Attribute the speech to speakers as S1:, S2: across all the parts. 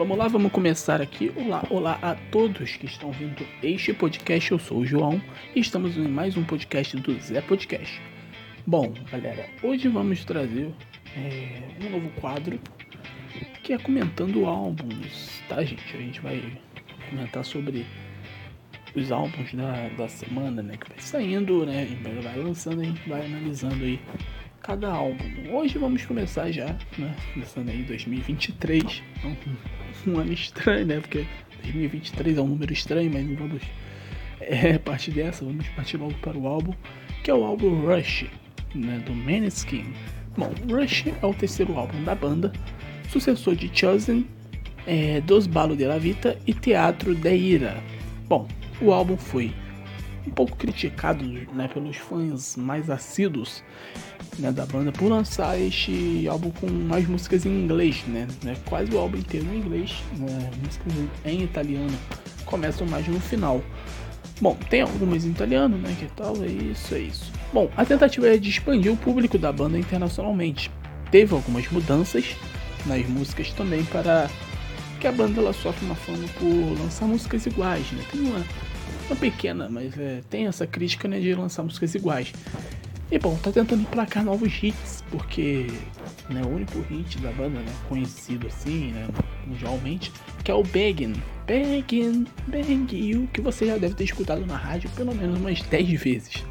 S1: Vamos lá, vamos começar aqui. Olá, olá a todos que estão vindo este podcast. Eu sou o João e estamos em mais um podcast do Zé Podcast. Bom, galera, hoje vamos trazer é, um novo quadro que é comentando álbuns, tá, gente? A gente vai comentar sobre os álbuns da, da semana, né? Que vai saindo, né? Vai lançando, a gente vai analisando aí cada álbum. Hoje vamos começar já, né? Começando aí 2023. Um, um ano estranho, né? Porque 2023 é um número estranho, mas não vamos é, partir dessa. Vamos partir logo para o álbum, que é o álbum Rush, né? Do Maneskin. Bom, Rush é o terceiro álbum da banda, sucessor de Chosen, é, Dos Balos de la Vita e Teatro de Ira. Bom, o álbum foi um pouco criticado né, pelos fãs mais assíduos né, da banda por lançar este álbum com mais músicas em inglês, né, né quase o álbum inteiro em inglês, né, músicas em italiano começam mais no final. Bom, tem algumas em italiano, né, que tal, é isso, é isso. Bom, a tentativa é de expandir o público da banda internacionalmente. Teve algumas mudanças nas músicas também para que a banda ela sofre uma fama por lançar músicas iguais, né? Tem uma uma pequena, mas é, tem essa crítica né, de lançar músicas iguais. E bom, tá tentando emplacar novos hits, porque né, o único hit da banda, né, conhecido assim, né, mundialmente, que é o Beggin. Beggin, Bang You, que você já deve ter escutado na rádio pelo menos umas 10 vezes.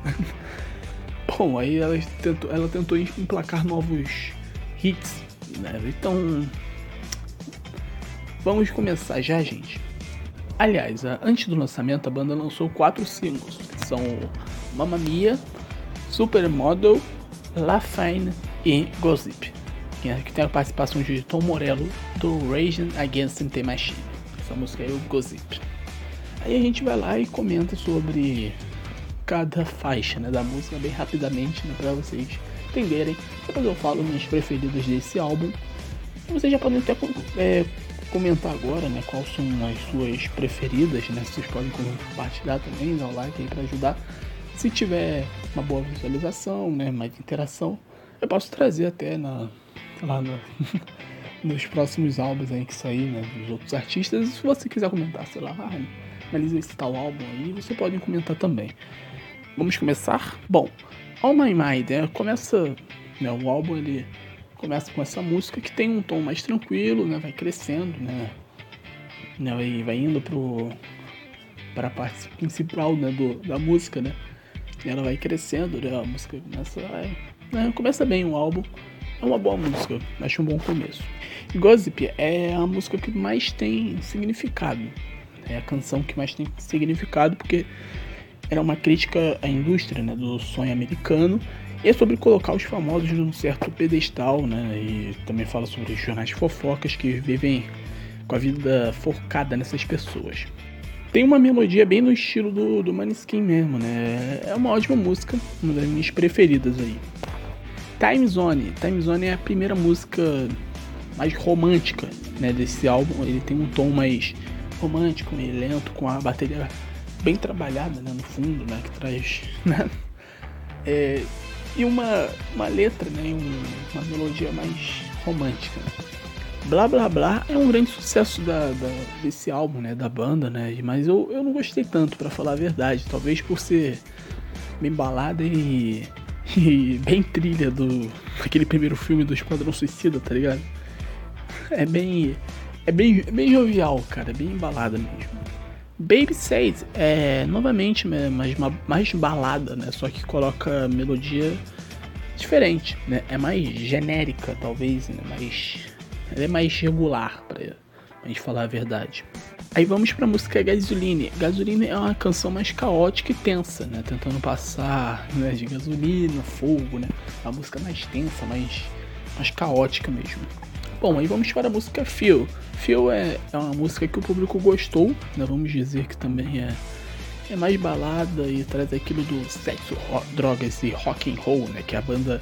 S1: bom, aí ela tentou, ela tentou emplacar novos hits, né, então... Vamos começar já, gente. Aliás, antes do lançamento, a banda lançou quatro singles, que são Mamma Mia, Supermodel, La Fine e Gossip, que tem a participação de Tom Morello do Raging Against the Machine. Essa música é o Gossip. Aí a gente vai lá e comenta sobre cada faixa né, da música bem rapidamente, né, para vocês entenderem. Depois eu falo minhas preferidas desse álbum. Vocês já podem até é, comentar agora, né, quais são as suas preferidas, né? Vocês podem compartilhar também, dar o like aí para ajudar. Se tiver uma boa visualização, né, mais interação, eu posso trazer até na lá no, nos próximos álbuns aí que sair, né, dos outros artistas. Se você quiser comentar, sei lá, ah, analisa esse tal álbum aí, você pode comentar também. Vamos começar? Bom, All My Mind, né, começa, né, o álbum ele começa com essa música que tem um tom mais tranquilo, né? Vai crescendo, né? né vai indo pro para a parte principal, né, do, da música, né? E ela vai crescendo, né? A música começa, né? começa bem o álbum. É uma boa música, acho um bom começo. Gossip é a música que mais tem significado. É a canção que mais tem significado porque era uma crítica à indústria né, do sonho americano e é sobre colocar os famosos num certo pedestal, né? E também fala sobre jornais de fofocas que vivem com a vida forcada nessas pessoas. Tem uma melodia bem no estilo do, do Maneskin mesmo, né? É uma ótima música, uma das minhas preferidas aí. Time Zone. Time Zone é a primeira música mais romântica né, desse álbum. Ele tem um tom mais romântico, meio lento, com a bateria bem trabalhada né, no fundo, né? Que traz. Né? É, e uma, uma letra, né, um, uma melodia mais romântica. Blá Blá Blá é um grande sucesso da, da, desse álbum, né, da banda, né, mas eu, eu não gostei tanto, para falar a verdade, talvez por ser bem balada e, e bem trilha do aquele primeiro filme do Esquadrão Suicida, tá ligado? É bem é bem, é bem jovial, cara, bem balada mesmo. Baby Says é novamente mais, mais balada, né? Só que coloca melodia diferente, né? É mais genérica, talvez, né? Mais, ela é mais regular, pra gente falar a verdade. Aí vamos pra música Gasoline. Gasoline é uma canção mais caótica e tensa, né? Tentando passar né, de gasolina, fogo, né? Uma música mais tensa, mais, mais caótica mesmo. Bom, aí vamos para a música Feel. Feel é, é uma música que o público gostou, né? vamos dizer que também é, é mais balada e traz aquilo do sexo, rock, drogas e rock and roll, né? Que a banda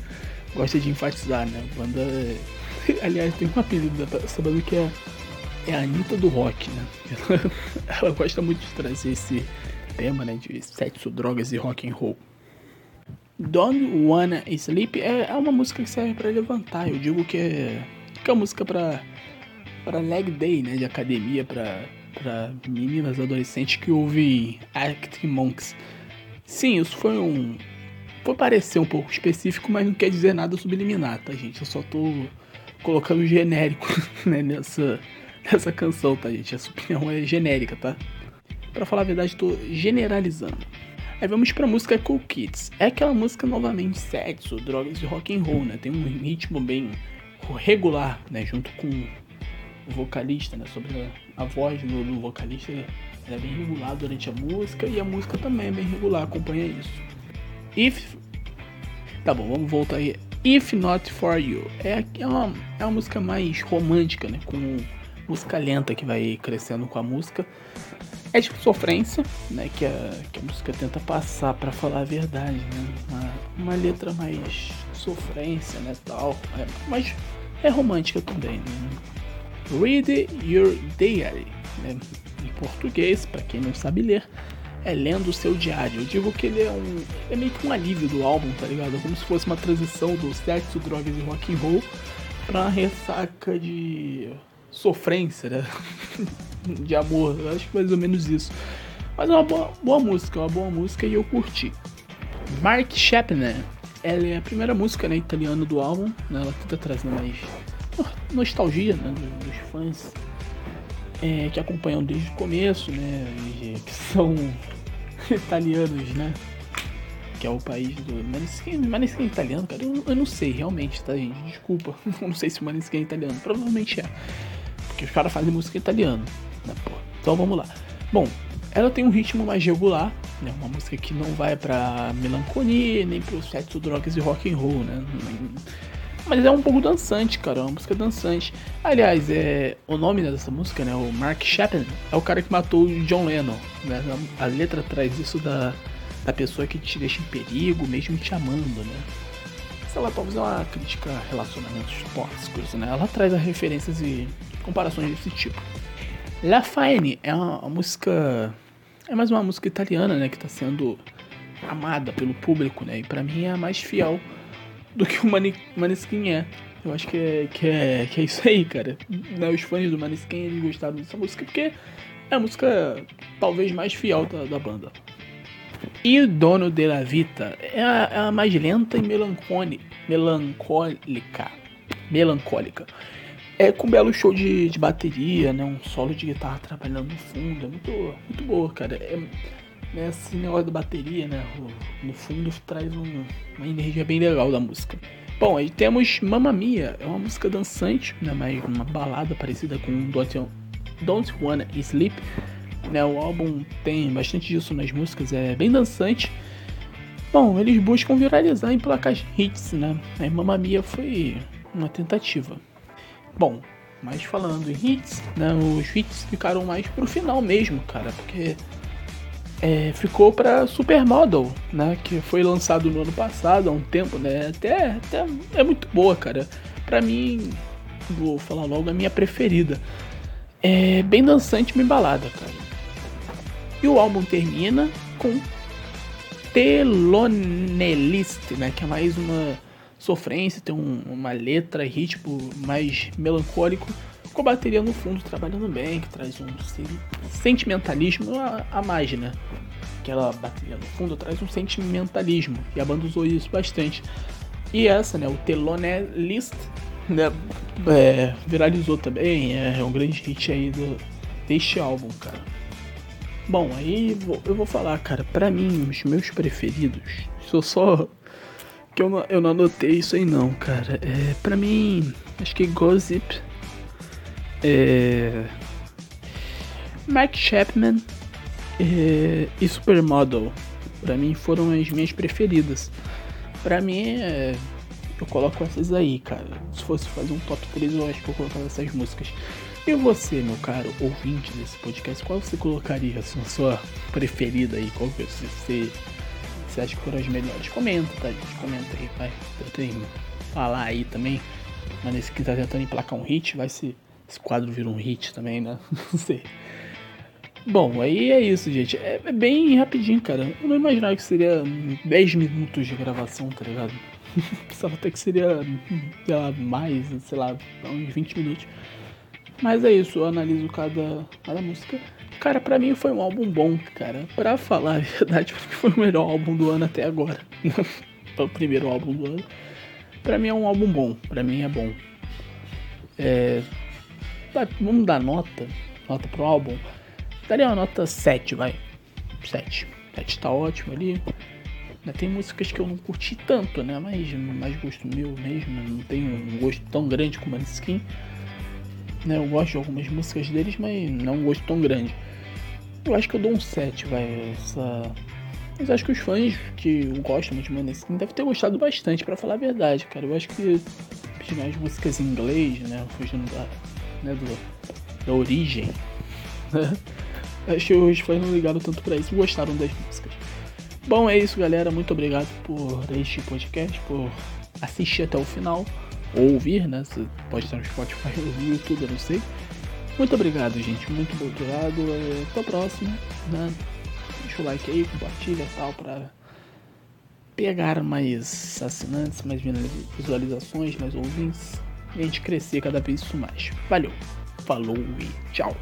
S1: gosta de enfatizar, né? A banda, aliás, tem um apelido dessa banda que é, é a Anitta do rock, né? Ela, ela gosta muito de trazer esse tema, né? De sexo, drogas e rock and roll. Don't Wanna Sleep é, é uma música que serve para levantar. Eu digo que é é a música para para leg day, né, de academia para para meninas adolescentes que ouvem Arctic Monks. Sim, isso foi um foi parecer um pouco específico, mas não quer dizer nada subliminar, tá, gente? Eu só tô colocando genérico né, nessa nessa canção, tá, gente? Essa opinião é genérica, tá? Para falar a verdade, tô generalizando. Aí vamos pra música Cool Kids. É aquela música novamente sexo, drogas e rock and roll, né? Tem um ritmo bem regular, né? Junto com o vocalista, né? Sobre a, a voz do, do vocalista, é bem regular durante a música e a música também é bem regular, acompanha isso. If... Tá bom, vamos voltar aí. If Not For You. É, é, uma, é uma música mais romântica, né? Com música lenta que vai crescendo com a música. É tipo sofrência, né? Que a, que a música tenta passar para falar a verdade, né? Uma, uma letra mais sofrência, né? Tal. É, mas é romântica também, né? Read Your Diary. Né? Em português, para quem não sabe ler, é lendo o seu diário. Eu digo que ele é um. É meio que um alívio do álbum, tá ligado? É como se fosse uma transição do sexo, drogas e rock and roll pra ressaca de sofrência, né? de amor. Eu acho mais ou menos isso. Mas é uma boa, boa música, uma boa música e eu curti. Mark Chapman, ela é a primeira música né, italiana do álbum, né, ela tenta trazer mais nostalgia né, dos fãs é, que acompanham desde o começo, né, que são italianos, né, que é o país do Maneskin, Maneskin é italiano, cara, eu, eu, não sei realmente, tá gente, desculpa, não sei se o Maneskin é italiano, provavelmente é, porque os caras fazem música italiana, né. Então vamos lá. Bom, ela tem um ritmo mais regular, né? Uma música que não vai pra melancolia, nem pro sexo, drogas e rock and roll, né? Mas é um pouco dançante, cara, é uma música dançante. Aliás, é o nome dessa música, né? O Mark Chapman é o cara que matou o John Lennon. Né? A letra traz isso da, da pessoa que te deixa em perigo, mesmo te amando, né? Sei lá, talvez é uma crítica a relacionamentos tóxicos, né? Ela traz referências e comparações desse tipo. La Fine é uma, uma, música. É mais uma música italiana, né? Que tá sendo amada pelo público, né? E pra mim é a mais fiel do que o Maneskin é. Eu acho que é, que é, que é isso aí, cara. Né, os fãs do Maneskin gostaram dessa música porque é a música talvez mais fiel da, da banda. E o Dono de la Vita é a, é a mais lenta e melancólica. Melancólica. É com um belo show de, de bateria, né? Um solo de guitarra trabalhando no fundo. É muito, muito boa, cara. É, né, esse negócio da bateria, né? No fundo traz um, uma energia bem legal da música. Bom, aí temos Mamma Mia, é uma música dançante, né? Mas uma balada parecida com Don't, Don't Wanna Sleep. Né, o álbum tem bastante disso nas músicas, é bem dançante. Bom, eles buscam viralizar em placas hits, né? Aí Mamma Mia foi uma tentativa. Bom, mas falando em hits, né, os hits ficaram mais pro final mesmo, cara, porque é, ficou para Supermodel, né, que foi lançado no ano passado, há um tempo, né, até, até é muito boa, cara. Pra mim, vou falar logo, a minha preferida. É bem dançante, bem balada, cara. E o álbum termina com Telonelist, né, que é mais uma sofrência, tem um, uma letra e ritmo mais melancólico, com a bateria no fundo trabalhando bem, que traz um sentimentalismo a, a mais, né? Aquela bateria no fundo traz um sentimentalismo, e a banda usou isso bastante. E essa, né, o Telone List, né, é, viralizou também, é, é, um grande hit aí do, deste álbum, cara. Bom, aí eu vou falar, cara, pra mim, os meus preferidos, sou só que eu não, eu não anotei isso aí não, cara. É, pra mim, acho que Gossip. É, Mark Chapman é, e Supermodel. Pra mim foram as minhas preferidas. Pra mim, é, eu coloco essas aí, cara. Se fosse fazer um top 3, eu acho que eu colocava essas músicas. E você, meu caro ouvinte desse podcast, qual você colocaria a sua preferida aí? Qual que você você acha que foram as melhores. Comenta, tá, gente? Comenta aí, vai. Tentem falar aí também. Mas nesse que tá tentando emplacar um hit, vai se esse quadro vira um hit também, né? Não sei. Bom, aí é isso, gente. É, é, bem rapidinho, cara. Eu não imaginava que seria 10 minutos de gravação, tá ligado? Pensava até que seria, sei lá, mais, sei lá, uns 20 minutos. Mas é isso, eu analiso cada, cada música. Cara, pra mim foi um álbum bom, cara. Pra falar a verdade, foi o melhor álbum do ano até agora. o primeiro álbum do ano. Pra mim é um álbum bom, pra mim é bom. É... Vamos dar nota, nota pro álbum. Daria uma nota 7, vai. 7. 7 tá ótimo ali. Tem músicas que eu não curti tanto, né? Mas mais gosto meu mesmo. Não tenho um gosto tão grande como a Skin. Né? Eu gosto de algumas músicas deles, mas não gosto tão grande. Eu acho que eu dou um 7, vai. Essa... Mas acho que os fãs que gostam de Maneskin devem ter gostado bastante, para falar a verdade, cara. Eu acho que as músicas em inglês, né? Fugindo da, né, do, da origem? Acho que os fãs não ligaram tanto pra isso gostaram das músicas. Bom, é isso, galera. Muito obrigado por este podcast, por assistir até o final. Ou ouvir, né? Você pode estar no Spotify ou no YouTube, eu não sei. Muito obrigado, gente. Muito obrigado. Até a próxima. Né? Deixa o like aí, compartilha e tal, pra pegar mais assinantes, mais visualizações, mais ouvintes. E a gente crescer cada vez isso mais. Valeu, falou e tchau.